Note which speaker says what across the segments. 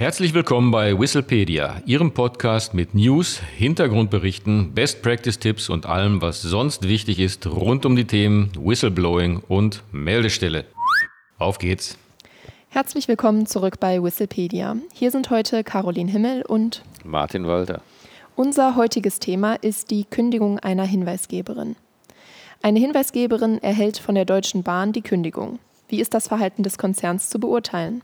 Speaker 1: Herzlich willkommen bei Whistlepedia, Ihrem Podcast mit News, Hintergrundberichten, Best Practice Tipps und allem, was sonst wichtig ist rund um die Themen Whistleblowing und Meldestelle. Auf geht's!
Speaker 2: Herzlich willkommen zurück bei Whistlepedia. Hier sind heute Caroline Himmel und
Speaker 3: Martin Walter.
Speaker 2: Unser heutiges Thema ist die Kündigung einer Hinweisgeberin. Eine Hinweisgeberin erhält von der Deutschen Bahn die Kündigung. Wie ist das Verhalten des Konzerns zu beurteilen?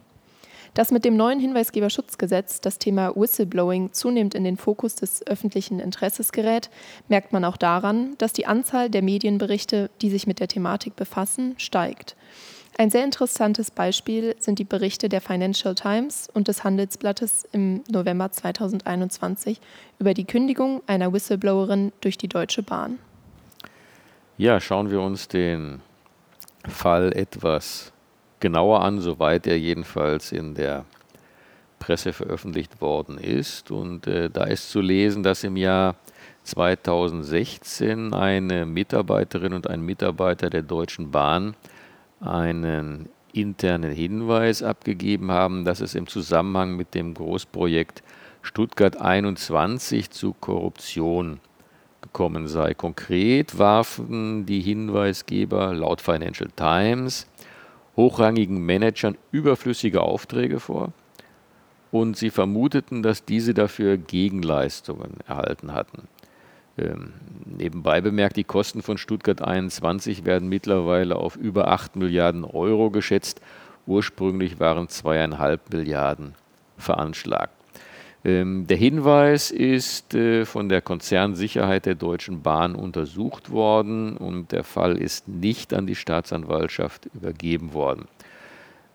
Speaker 2: Dass mit dem neuen Hinweisgeberschutzgesetz das Thema Whistleblowing zunehmend in den Fokus des öffentlichen Interesses gerät, merkt man auch daran, dass die Anzahl der Medienberichte, die sich mit der Thematik befassen, steigt. Ein sehr interessantes Beispiel sind die Berichte der Financial Times und des Handelsblattes im November 2021 über die Kündigung einer Whistleblowerin durch die Deutsche Bahn.
Speaker 3: Ja, schauen wir uns den Fall etwas genauer an, soweit er jedenfalls in der Presse veröffentlicht worden ist. Und äh, da ist zu lesen, dass im Jahr 2016 eine Mitarbeiterin und ein Mitarbeiter der Deutschen Bahn einen internen Hinweis abgegeben haben, dass es im Zusammenhang mit dem Großprojekt Stuttgart 21 zu Korruption gekommen sei. Konkret warfen die Hinweisgeber laut Financial Times hochrangigen Managern überflüssige Aufträge vor und sie vermuteten, dass diese dafür Gegenleistungen erhalten hatten. Ähm, nebenbei bemerkt, die Kosten von Stuttgart 21 werden mittlerweile auf über 8 Milliarden Euro geschätzt. Ursprünglich waren zweieinhalb Milliarden veranschlagt. Ähm, der Hinweis ist äh, von der Konzernsicherheit der Deutschen Bahn untersucht worden und der Fall ist nicht an die Staatsanwaltschaft übergeben worden.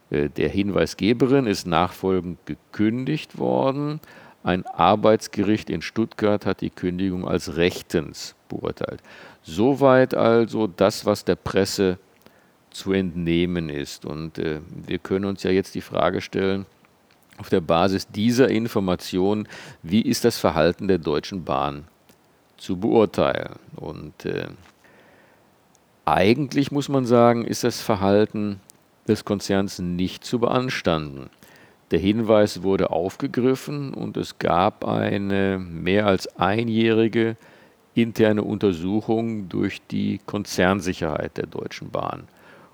Speaker 3: Äh, der Hinweisgeberin ist nachfolgend gekündigt worden. Ein Arbeitsgericht in Stuttgart hat die Kündigung als rechtens beurteilt. Soweit also das, was der Presse zu entnehmen ist. Und äh, wir können uns ja jetzt die Frage stellen, auf der Basis dieser Informationen, wie ist das Verhalten der Deutschen Bahn zu beurteilen. Und äh, eigentlich muss man sagen, ist das Verhalten des Konzerns nicht zu beanstanden. Der Hinweis wurde aufgegriffen und es gab eine mehr als einjährige interne Untersuchung durch die Konzernsicherheit der Deutschen Bahn.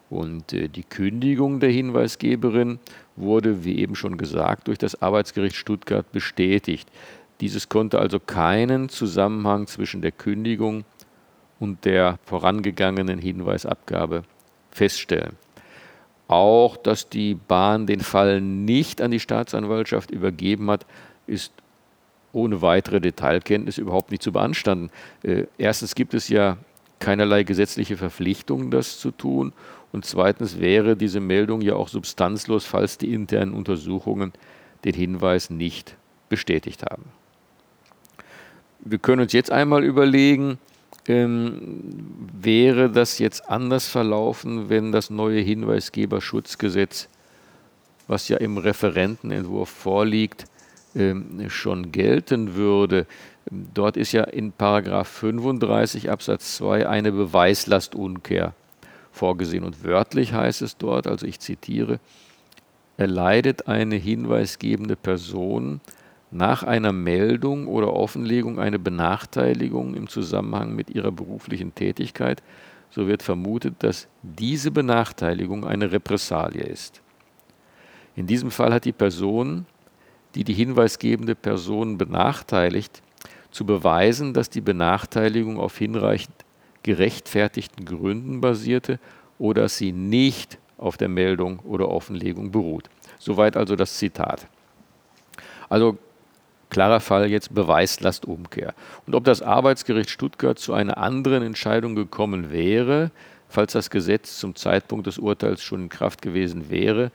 Speaker 3: Und äh, die Kündigung der Hinweisgeberin wurde, wie eben schon gesagt, durch das Arbeitsgericht Stuttgart bestätigt. Dieses konnte also keinen Zusammenhang zwischen der Kündigung und der vorangegangenen Hinweisabgabe feststellen. Auch, dass die Bahn den Fall nicht an die Staatsanwaltschaft übergeben hat, ist ohne weitere Detailkenntnis überhaupt nicht zu beanstanden. Äh, erstens gibt es ja keinerlei gesetzliche Verpflichtung, das zu tun. Und zweitens wäre diese Meldung ja auch substanzlos, falls die internen Untersuchungen den Hinweis nicht bestätigt haben. Wir können uns jetzt einmal überlegen, ähm, wäre das jetzt anders verlaufen, wenn das neue Hinweisgeberschutzgesetz, was ja im Referentenentwurf vorliegt, ähm, schon gelten würde. Dort ist ja in Paragraph 35 Absatz 2 eine Beweislastumkehr vorgesehen. Und wörtlich heißt es dort, also ich zitiere, erleidet eine hinweisgebende Person nach einer Meldung oder Offenlegung eine Benachteiligung im Zusammenhang mit ihrer beruflichen Tätigkeit, so wird vermutet, dass diese Benachteiligung eine Repressalie ist. In diesem Fall hat die Person, die die hinweisgebende Person benachteiligt, zu beweisen, dass die Benachteiligung auf hinreichend gerechtfertigten Gründen basierte oder dass sie nicht auf der Meldung oder Offenlegung beruht. Soweit also das Zitat. Also klarer Fall jetzt Beweislastumkehr. Und ob das Arbeitsgericht Stuttgart zu einer anderen Entscheidung gekommen wäre, falls das Gesetz zum Zeitpunkt des Urteils schon in Kraft gewesen wäre,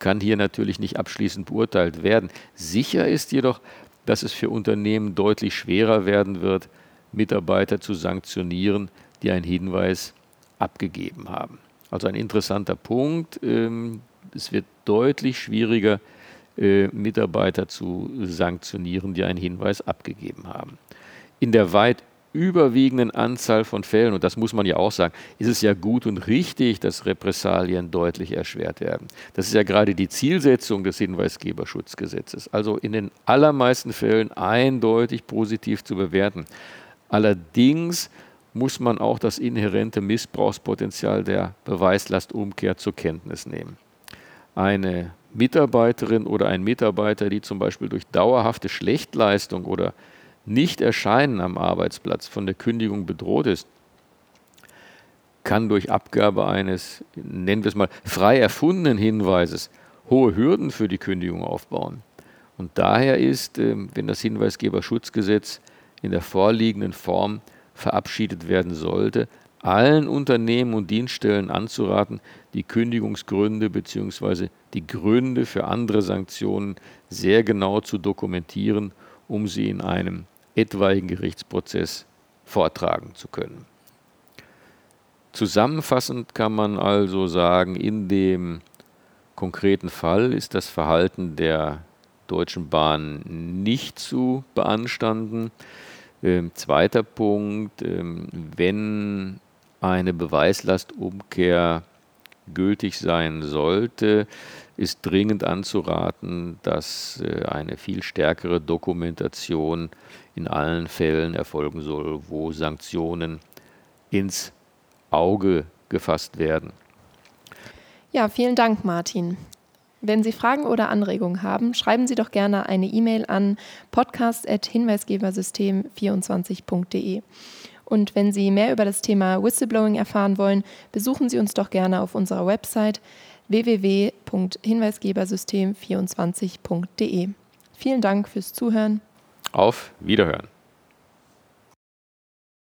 Speaker 3: kann hier natürlich nicht abschließend beurteilt werden. Sicher ist jedoch, dass es für Unternehmen deutlich schwerer werden wird, Mitarbeiter zu sanktionieren, die einen Hinweis abgegeben haben. Also ein interessanter Punkt. Ähm, es wird deutlich schwieriger, äh, Mitarbeiter zu sanktionieren, die einen Hinweis abgegeben haben. In der weit überwiegenden Anzahl von Fällen, und das muss man ja auch sagen, ist es ja gut und richtig, dass Repressalien deutlich erschwert werden. Das ist ja gerade die Zielsetzung des Hinweisgeberschutzgesetzes. Also in den allermeisten Fällen eindeutig positiv zu bewerten. Allerdings muss man auch das inhärente Missbrauchspotenzial der Beweislastumkehr zur Kenntnis nehmen. Eine Mitarbeiterin oder ein Mitarbeiter, die zum Beispiel durch dauerhafte Schlechtleistung oder nicht-Erscheinen am Arbeitsplatz von der Kündigung bedroht ist, kann durch Abgabe eines, nennen wir es mal, frei erfundenen Hinweises hohe Hürden für die Kündigung aufbauen. Und daher ist, ähm, wenn das Hinweisgeberschutzgesetz in der vorliegenden Form verabschiedet werden sollte, allen Unternehmen und Dienststellen anzuraten, die Kündigungsgründe bzw. die Gründe für andere Sanktionen sehr genau zu dokumentieren, um sie in einem etwaigen Gerichtsprozess vortragen zu können. Zusammenfassend kann man also sagen, in dem konkreten Fall ist das Verhalten der Deutschen Bahn nicht zu beanstanden. Ähm, zweiter Punkt, ähm, wenn eine Beweislastumkehr gültig sein sollte, ist dringend anzuraten, dass äh, eine viel stärkere Dokumentation in allen Fällen erfolgen soll, wo Sanktionen ins Auge gefasst werden.
Speaker 2: Ja, vielen Dank, Martin. Wenn Sie Fragen oder Anregungen haben, schreiben Sie doch gerne eine E-Mail an podcast.hinweisgebersystem24.de. Und wenn Sie mehr über das Thema Whistleblowing erfahren wollen, besuchen Sie uns doch gerne auf unserer Website www.hinweisgebersystem24.de. Vielen Dank fürs Zuhören.
Speaker 3: Auf Wiederhören.